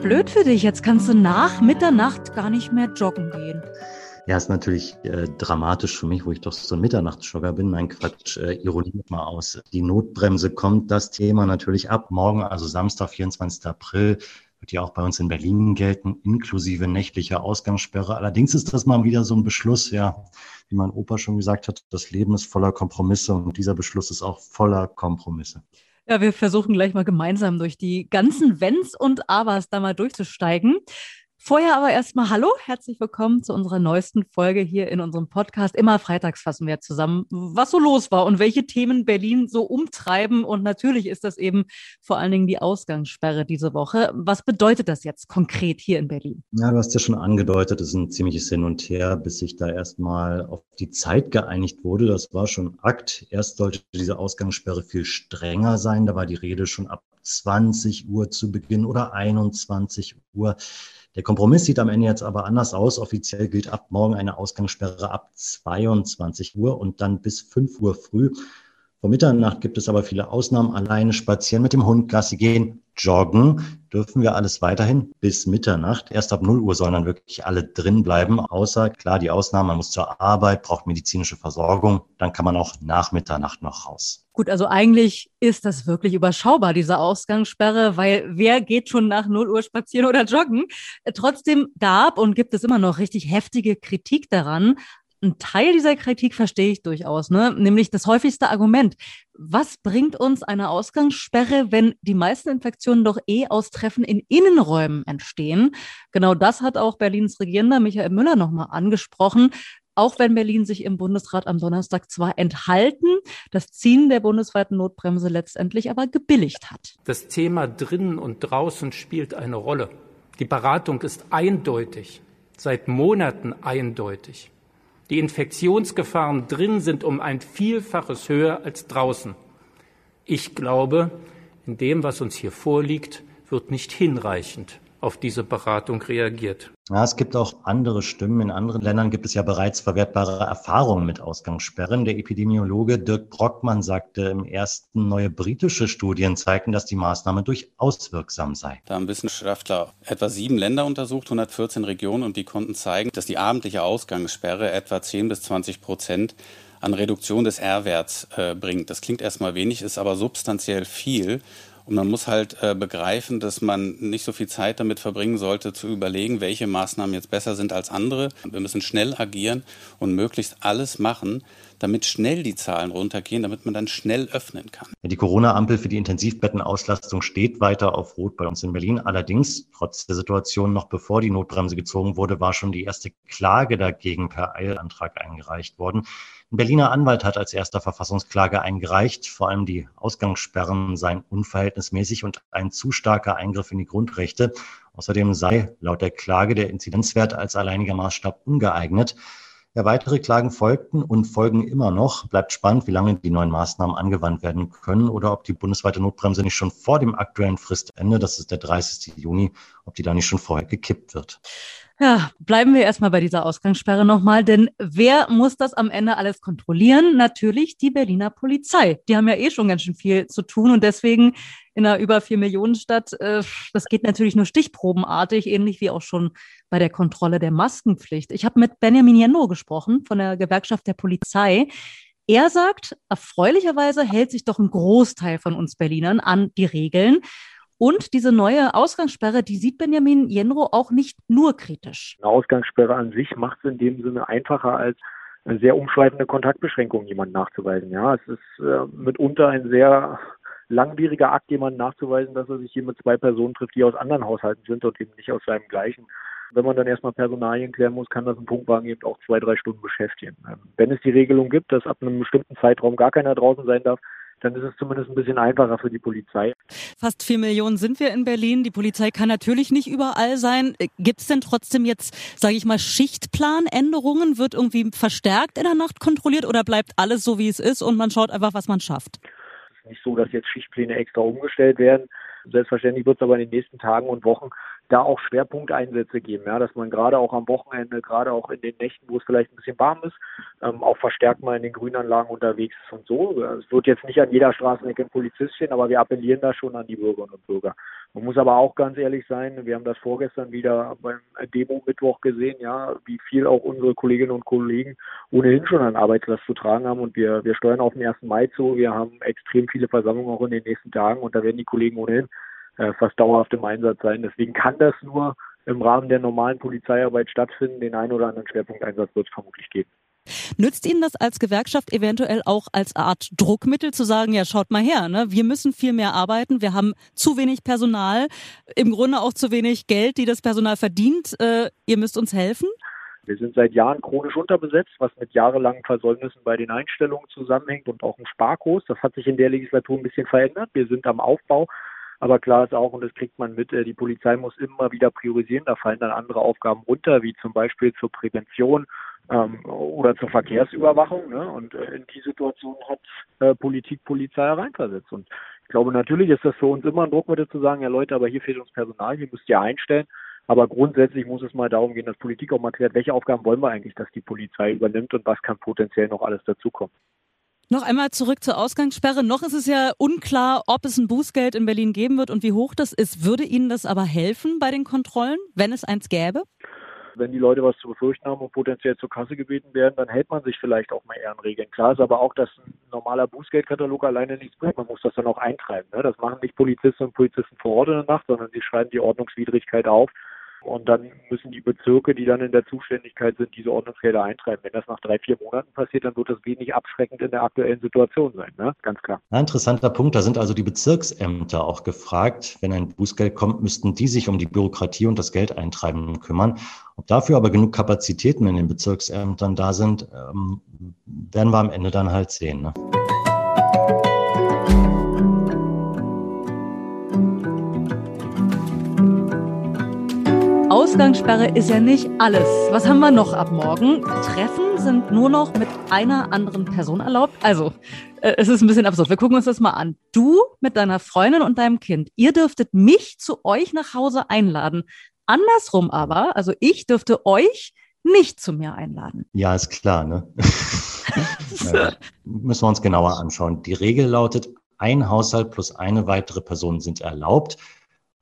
blöd für dich. Jetzt kannst du nach Mitternacht gar nicht mehr joggen gehen. Ja, ist natürlich äh, dramatisch für mich, wo ich doch so ein Mitternachtsjogger bin. Nein, Quatsch, äh, Ironie mal aus. Die Notbremse kommt, das Thema natürlich ab. Morgen, also Samstag, 24. April, wird ja auch bei uns in Berlin gelten, inklusive nächtlicher Ausgangssperre. Allerdings ist das mal wieder so ein Beschluss, ja, wie mein Opa schon gesagt hat, das Leben ist voller Kompromisse und dieser Beschluss ist auch voller Kompromisse. Ja, wir versuchen gleich mal gemeinsam durch die ganzen Wenns und Abers da mal durchzusteigen. Vorher aber erstmal Hallo, herzlich willkommen zu unserer neuesten Folge hier in unserem Podcast. Immer freitags fassen wir zusammen, was so los war und welche Themen Berlin so umtreiben. Und natürlich ist das eben vor allen Dingen die Ausgangssperre diese Woche. Was bedeutet das jetzt konkret hier in Berlin? Ja, du hast ja schon angedeutet, es ist ein ziemliches Hin und Her, bis sich da erstmal auf die Zeit geeinigt wurde. Das war schon Akt. Erst sollte diese Ausgangssperre viel strenger sein. Da war die Rede schon ab 20 Uhr zu Beginn oder 21 Uhr. Der Kompromiss sieht am Ende jetzt aber anders aus. Offiziell gilt ab morgen eine Ausgangssperre ab 22 Uhr und dann bis 5 Uhr früh. Vor Mitternacht gibt es aber viele Ausnahmen. Alleine spazieren mit dem Hund, Gassi gehen, joggen dürfen wir alles weiterhin bis Mitternacht. Erst ab 0 Uhr sollen dann wirklich alle drin bleiben, außer klar die Ausnahme, man muss zur Arbeit, braucht medizinische Versorgung, dann kann man auch nach Mitternacht noch raus. Gut, also eigentlich ist das wirklich überschaubar, diese Ausgangssperre, weil wer geht schon nach 0 Uhr spazieren oder joggen? Trotzdem gab und gibt es immer noch richtig heftige Kritik daran. Ein Teil dieser Kritik verstehe ich durchaus, ne? nämlich das häufigste Argument. Was bringt uns eine Ausgangssperre, wenn die meisten Infektionen doch eh aus Treffen in Innenräumen entstehen? Genau das hat auch Berlins Regierender Michael Müller nochmal angesprochen. Auch wenn Berlin sich im Bundesrat am Donnerstag zwar enthalten, das Ziehen der bundesweiten Notbremse letztendlich aber gebilligt hat. Das Thema drinnen und draußen spielt eine Rolle. Die Beratung ist eindeutig, seit Monaten eindeutig. Die Infektionsgefahren drin sind um ein Vielfaches höher als draußen. Ich glaube, in dem, was uns hier vorliegt, wird nicht hinreichend auf diese Beratung reagiert. Ja, es gibt auch andere Stimmen. In anderen Ländern gibt es ja bereits verwertbare Erfahrungen mit Ausgangssperren. Der Epidemiologe Dirk Brockmann sagte im ersten, neue britische Studien zeigten, dass die Maßnahme durchaus wirksam sei. Da haben Wissenschaftler etwa sieben Länder untersucht, 114 Regionen, und die konnten zeigen, dass die abendliche Ausgangssperre etwa 10 bis 20 Prozent an Reduktion des R-Werts äh, bringt. Das klingt erstmal wenig, ist aber substanziell viel. Und man muss halt äh, begreifen, dass man nicht so viel Zeit damit verbringen sollte, zu überlegen, welche Maßnahmen jetzt besser sind als andere. Wir müssen schnell agieren und möglichst alles machen, damit schnell die Zahlen runtergehen, damit man dann schnell öffnen kann. Die Corona-Ampel für die Intensivbettenauslastung steht weiter auf Rot bei uns in Berlin. Allerdings, trotz der Situation noch bevor die Notbremse gezogen wurde, war schon die erste Klage dagegen per Eilantrag eingereicht worden. Ein Berliner Anwalt hat als erster Verfassungsklage eingereicht. Vor allem die Ausgangssperren seien unverhältnismäßig und ein zu starker Eingriff in die Grundrechte. Außerdem sei laut der Klage der Inzidenzwert als alleiniger Maßstab ungeeignet. Ja, weitere Klagen folgten und folgen immer noch. Bleibt spannend, wie lange die neuen Maßnahmen angewandt werden können oder ob die bundesweite Notbremse nicht schon vor dem aktuellen Fristende, das ist der 30. Juni, ob die da nicht schon vorher gekippt wird. Ja, bleiben wir erstmal bei dieser Ausgangssperre nochmal, denn wer muss das am Ende alles kontrollieren? Natürlich die Berliner Polizei. Die haben ja eh schon ganz schön viel zu tun und deswegen in einer über vier Millionen Stadt, äh, das geht natürlich nur stichprobenartig, ähnlich wie auch schon bei der Kontrolle der Maskenpflicht. Ich habe mit Benjamin Jendo gesprochen von der Gewerkschaft der Polizei. Er sagt, erfreulicherweise hält sich doch ein Großteil von uns Berlinern an die Regeln. Und diese neue Ausgangssperre, die sieht Benjamin Jenro auch nicht nur kritisch. Eine Ausgangssperre an sich macht es in dem Sinne einfacher als eine sehr umschreibende Kontaktbeschränkung jemanden nachzuweisen. Ja, es ist äh, mitunter ein sehr langwieriger Akt, jemanden nachzuweisen, dass er sich hier mit zwei Personen trifft, die aus anderen Haushalten sind und eben nicht aus seinem gleichen. Wenn man dann erstmal Personalien klären muss, kann das ein Punktwagen eben auch zwei, drei Stunden beschäftigen. Ähm, wenn es die Regelung gibt, dass ab einem bestimmten Zeitraum gar keiner draußen sein darf, dann ist es zumindest ein bisschen einfacher für die Polizei. Fast vier Millionen sind wir in Berlin. Die Polizei kann natürlich nicht überall sein. Gibt es denn trotzdem jetzt, sage ich mal, Schichtplanänderungen? Wird irgendwie verstärkt in der Nacht kontrolliert oder bleibt alles so, wie es ist und man schaut einfach, was man schafft? Es ist nicht so, dass jetzt Schichtpläne extra umgestellt werden. Selbstverständlich wird es aber in den nächsten Tagen und Wochen da auch Schwerpunkteinsätze geben, ja, dass man gerade auch am Wochenende, gerade auch in den Nächten, wo es vielleicht ein bisschen warm ist, ähm, auch verstärkt mal in den Grünanlagen unterwegs ist und so. Es wird jetzt nicht an jeder Straßenecke ein Polizist stehen, aber wir appellieren da schon an die Bürgerinnen und Bürger. Man muss aber auch ganz ehrlich sein, wir haben das vorgestern wieder beim Demo-Mittwoch gesehen, ja, wie viel auch unsere Kolleginnen und Kollegen ohnehin schon an Arbeitslast zu tragen haben und wir, wir steuern auf den 1. Mai zu. Wir haben extrem viele Versammlungen auch in den nächsten Tagen und da werden die Kollegen ohnehin äh, fast dauerhaft im Einsatz sein. Deswegen kann das nur im Rahmen der normalen Polizeiarbeit stattfinden. Den einen oder anderen Schwerpunkteinsatz wird es vermutlich geben. Nützt Ihnen das als Gewerkschaft eventuell auch als Art Druckmittel zu sagen, ja, schaut mal her, ne? wir müssen viel mehr arbeiten, wir haben zu wenig Personal, im Grunde auch zu wenig Geld, die das Personal verdient, äh, ihr müsst uns helfen? Wir sind seit Jahren chronisch unterbesetzt, was mit jahrelangen Versäumnissen bei den Einstellungen zusammenhängt und auch im Sparkurs. Das hat sich in der Legislatur ein bisschen verändert. Wir sind am Aufbau aber klar ist auch, und das kriegt man mit, äh, die Polizei muss immer wieder priorisieren. Da fallen dann andere Aufgaben runter, wie zum Beispiel zur Prävention ähm, oder zur Verkehrsüberwachung. Ne? Und äh, in die Situation hat äh, Politik Polizei reinversetzt. Und ich glaube, natürlich ist das für uns immer ein Druckmittel zu sagen, ja Leute, aber hier fehlt uns Personal, hier müsst ihr einstellen. Aber grundsätzlich muss es mal darum gehen, dass Politik auch mal klärt, welche Aufgaben wollen wir eigentlich, dass die Polizei übernimmt und was kann potenziell noch alles dazukommen. Noch einmal zurück zur Ausgangssperre. Noch ist es ja unklar, ob es ein Bußgeld in Berlin geben wird und wie hoch das ist. Würde Ihnen das aber helfen bei den Kontrollen, wenn es eins gäbe? Wenn die Leute was zu befürchten haben und potenziell zur Kasse gebeten werden, dann hält man sich vielleicht auch mal Ehrenregeln. Klar ist aber auch, dass ein normaler Bußgeldkatalog alleine nichts bringt. Man muss das dann auch eintreiben. Ne? Das machen nicht Polizisten und Polizisten vor Ort in der Nacht, sondern sie schreiben die Ordnungswidrigkeit auf und dann müssen die Bezirke, die dann in der Zuständigkeit sind, diese Ordnungsgelder eintreiben. Wenn das nach drei, vier Monaten passiert, dann wird das wenig abschreckend in der aktuellen Situation sein, ne? ganz klar. Ein interessanter Punkt, da sind also die Bezirksämter auch gefragt. Wenn ein Bußgeld kommt, müssten die sich um die Bürokratie und das Geld eintreiben kümmern. Ob dafür aber genug Kapazitäten in den Bezirksämtern da sind, ähm, werden wir am Ende dann halt sehen. Ne? Ausgangssperre ist ja nicht alles. Was haben wir noch ab morgen? Treffen sind nur noch mit einer anderen Person erlaubt. Also, äh, es ist ein bisschen absurd. Wir gucken uns das mal an. Du mit deiner Freundin und deinem Kind, ihr dürftet mich zu euch nach Hause einladen. Andersrum aber, also ich dürfte euch nicht zu mir einladen. Ja, ist klar, ne? ja, müssen wir uns genauer anschauen. Die Regel lautet, ein Haushalt plus eine weitere Person sind erlaubt.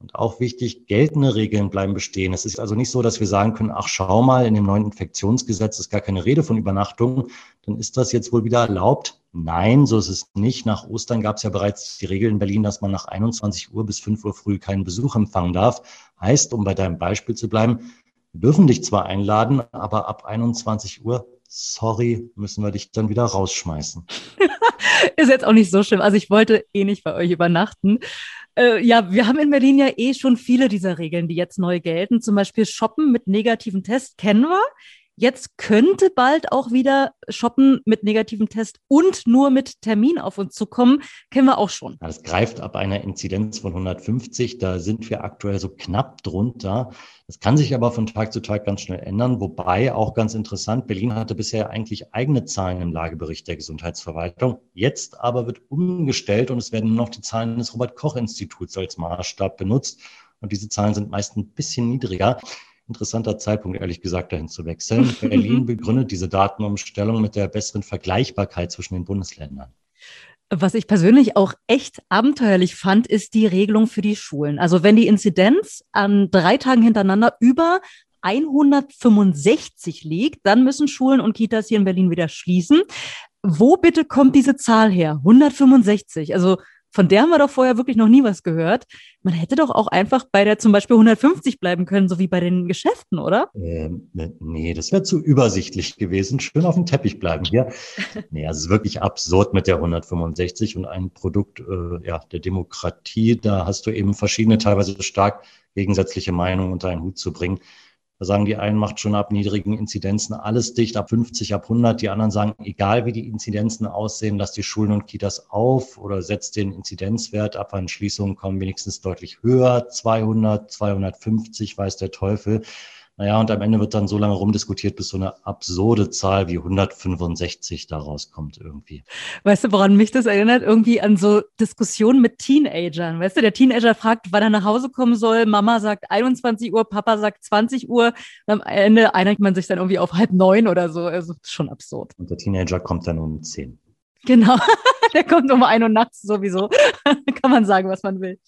Und auch wichtig, geltende Regeln bleiben bestehen. Es ist also nicht so, dass wir sagen können, ach schau mal, in dem neuen Infektionsgesetz ist gar keine Rede von Übernachtung, dann ist das jetzt wohl wieder erlaubt. Nein, so ist es nicht. Nach Ostern gab es ja bereits die Regel in Berlin, dass man nach 21 Uhr bis 5 Uhr früh keinen Besuch empfangen darf. Heißt, um bei deinem Beispiel zu bleiben, wir dürfen dich zwar einladen, aber ab 21 Uhr, sorry, müssen wir dich dann wieder rausschmeißen. ist jetzt auch nicht so schlimm. Also ich wollte eh nicht bei euch übernachten. Äh, ja, wir haben in Berlin ja eh schon viele dieser Regeln, die jetzt neu gelten. Zum Beispiel Shoppen mit negativen Test kennen wir. Jetzt könnte bald auch wieder Shoppen mit negativem Test und nur mit Termin auf uns zukommen. Kennen wir auch schon. Das greift ab einer Inzidenz von 150. Da sind wir aktuell so knapp drunter. Das kann sich aber von Tag zu Tag ganz schnell ändern. Wobei auch ganz interessant, Berlin hatte bisher eigentlich eigene Zahlen im Lagebericht der Gesundheitsverwaltung. Jetzt aber wird umgestellt und es werden nur noch die Zahlen des Robert-Koch-Instituts als Maßstab benutzt. Und diese Zahlen sind meist ein bisschen niedriger interessanter Zeitpunkt, ehrlich gesagt, dahin zu wechseln. Berlin begründet diese Datenumstellung mit der besseren Vergleichbarkeit zwischen den Bundesländern. Was ich persönlich auch echt abenteuerlich fand, ist die Regelung für die Schulen. Also wenn die Inzidenz an drei Tagen hintereinander über 165 liegt, dann müssen Schulen und Kitas hier in Berlin wieder schließen. Wo bitte kommt diese Zahl her? 165. Also von der haben wir doch vorher wirklich noch nie was gehört. Man hätte doch auch einfach bei der zum Beispiel 150 bleiben können, so wie bei den Geschäften, oder? Ähm, ne, nee, das wäre zu übersichtlich gewesen. Schön auf dem Teppich bleiben hier. nee, also es ist wirklich absurd mit der 165 und ein Produkt äh, ja, der Demokratie. Da hast du eben verschiedene, teilweise stark gegensätzliche Meinungen unter einen Hut zu bringen. Da sagen die einen, macht schon ab niedrigen Inzidenzen alles dicht, ab 50, ab 100. Die anderen sagen, egal wie die Inzidenzen aussehen, lasst die Schulen und Kitas auf oder setzt den Inzidenzwert ab, an Schließungen kommen wenigstens deutlich höher, 200, 250, weiß der Teufel. Naja, und am Ende wird dann so lange rumdiskutiert, bis so eine absurde Zahl wie 165 da rauskommt irgendwie. Weißt du, woran mich das erinnert? Irgendwie an so Diskussionen mit Teenagern. Weißt du, der Teenager fragt, wann er nach Hause kommen soll. Mama sagt 21 Uhr, Papa sagt 20 Uhr. Und am Ende einigt man sich dann irgendwie auf halb neun oder so. Also schon absurd. Und der Teenager kommt dann um zehn. Genau. der kommt um ein Uhr nachts sowieso. Kann man sagen, was man will.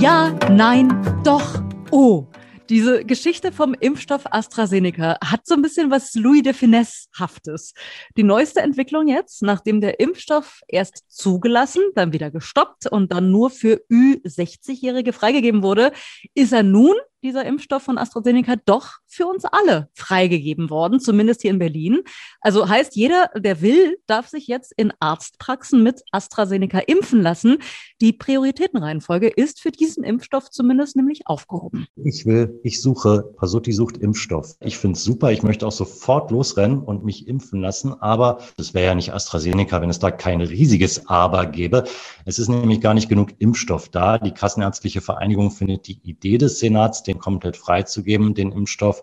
Ja, nein, doch, oh. Diese Geschichte vom Impfstoff AstraZeneca hat so ein bisschen was Louis de Finesse-haftes. Die neueste Entwicklung jetzt, nachdem der Impfstoff erst zugelassen, dann wieder gestoppt und dann nur für Ü60-Jährige freigegeben wurde, ist er nun dieser Impfstoff von AstraZeneca doch für uns alle freigegeben worden, zumindest hier in Berlin. Also heißt, jeder, der will, darf sich jetzt in Arztpraxen mit AstraZeneca impfen lassen. Die Prioritätenreihenfolge ist für diesen Impfstoff zumindest nämlich aufgehoben. Ich will, ich suche, Pasuti sucht Impfstoff. Ich finde es super. Ich möchte auch sofort losrennen und mich impfen lassen. Aber das wäre ja nicht AstraZeneca, wenn es da kein riesiges Aber gäbe. Es ist nämlich gar nicht genug Impfstoff da. Die Kassenärztliche Vereinigung findet die Idee des Senats, den komplett freizugeben, den Impfstoff,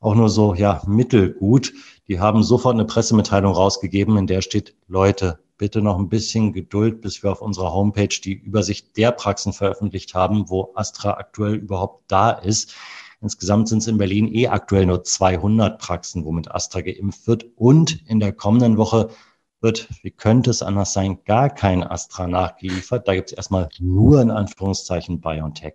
auch nur so, ja, mittelgut. Die haben sofort eine Pressemitteilung rausgegeben, in der steht, Leute, bitte noch ein bisschen Geduld, bis wir auf unserer Homepage die Übersicht der Praxen veröffentlicht haben, wo Astra aktuell überhaupt da ist. Insgesamt sind es in Berlin eh aktuell nur 200 Praxen, womit Astra geimpft wird. Und in der kommenden Woche wird, wie könnte es anders sein, gar kein Astra nachgeliefert. Da gibt es erstmal nur in Anführungszeichen BioNTech.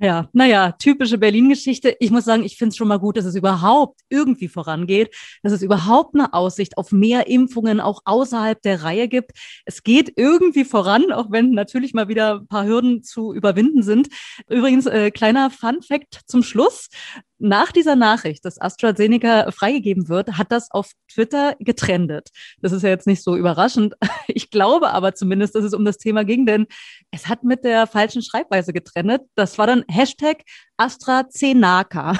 Ja, naja, typische Berlin-Geschichte. Ich muss sagen, ich finde es schon mal gut, dass es überhaupt irgendwie vorangeht, dass es überhaupt eine Aussicht auf mehr Impfungen auch außerhalb der Reihe gibt. Es geht irgendwie voran, auch wenn natürlich mal wieder ein paar Hürden zu überwinden sind. Übrigens, äh, kleiner Fun-Fact zum Schluss nach dieser Nachricht, dass AstraZeneca freigegeben wird, hat das auf Twitter getrendet. Das ist ja jetzt nicht so überraschend. Ich glaube aber zumindest, dass es um das Thema ging, denn es hat mit der falschen Schreibweise getrennt. Das war dann Hashtag AstraZeneca.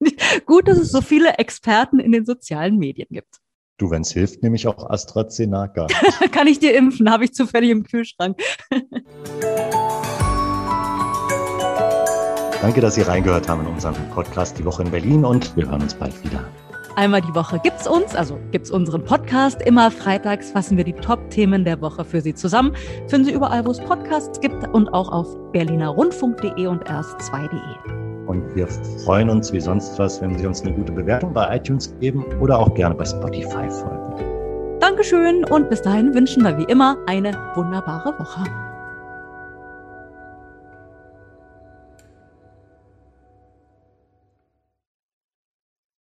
Gut, dass es so viele Experten in den sozialen Medien gibt. Du, wenn es hilft, nehme ich auch AstraZeneca. Kann ich dir impfen, habe ich zufällig im Kühlschrank. Danke, dass Sie reingehört haben in unseren Podcast Die Woche in Berlin und wir hören uns bald wieder. Einmal die Woche gibt's uns, also gibt's unseren Podcast. Immer freitags fassen wir die Top-Themen der Woche für Sie zusammen. Finden Sie überall, wo es Podcasts gibt und auch auf berlinerrundfunk.de und erst2.de. Und wir freuen uns wie sonst was, wenn Sie uns eine gute Bewertung bei iTunes geben oder auch gerne bei Spotify folgen. Dankeschön und bis dahin wünschen wir wie immer eine wunderbare Woche.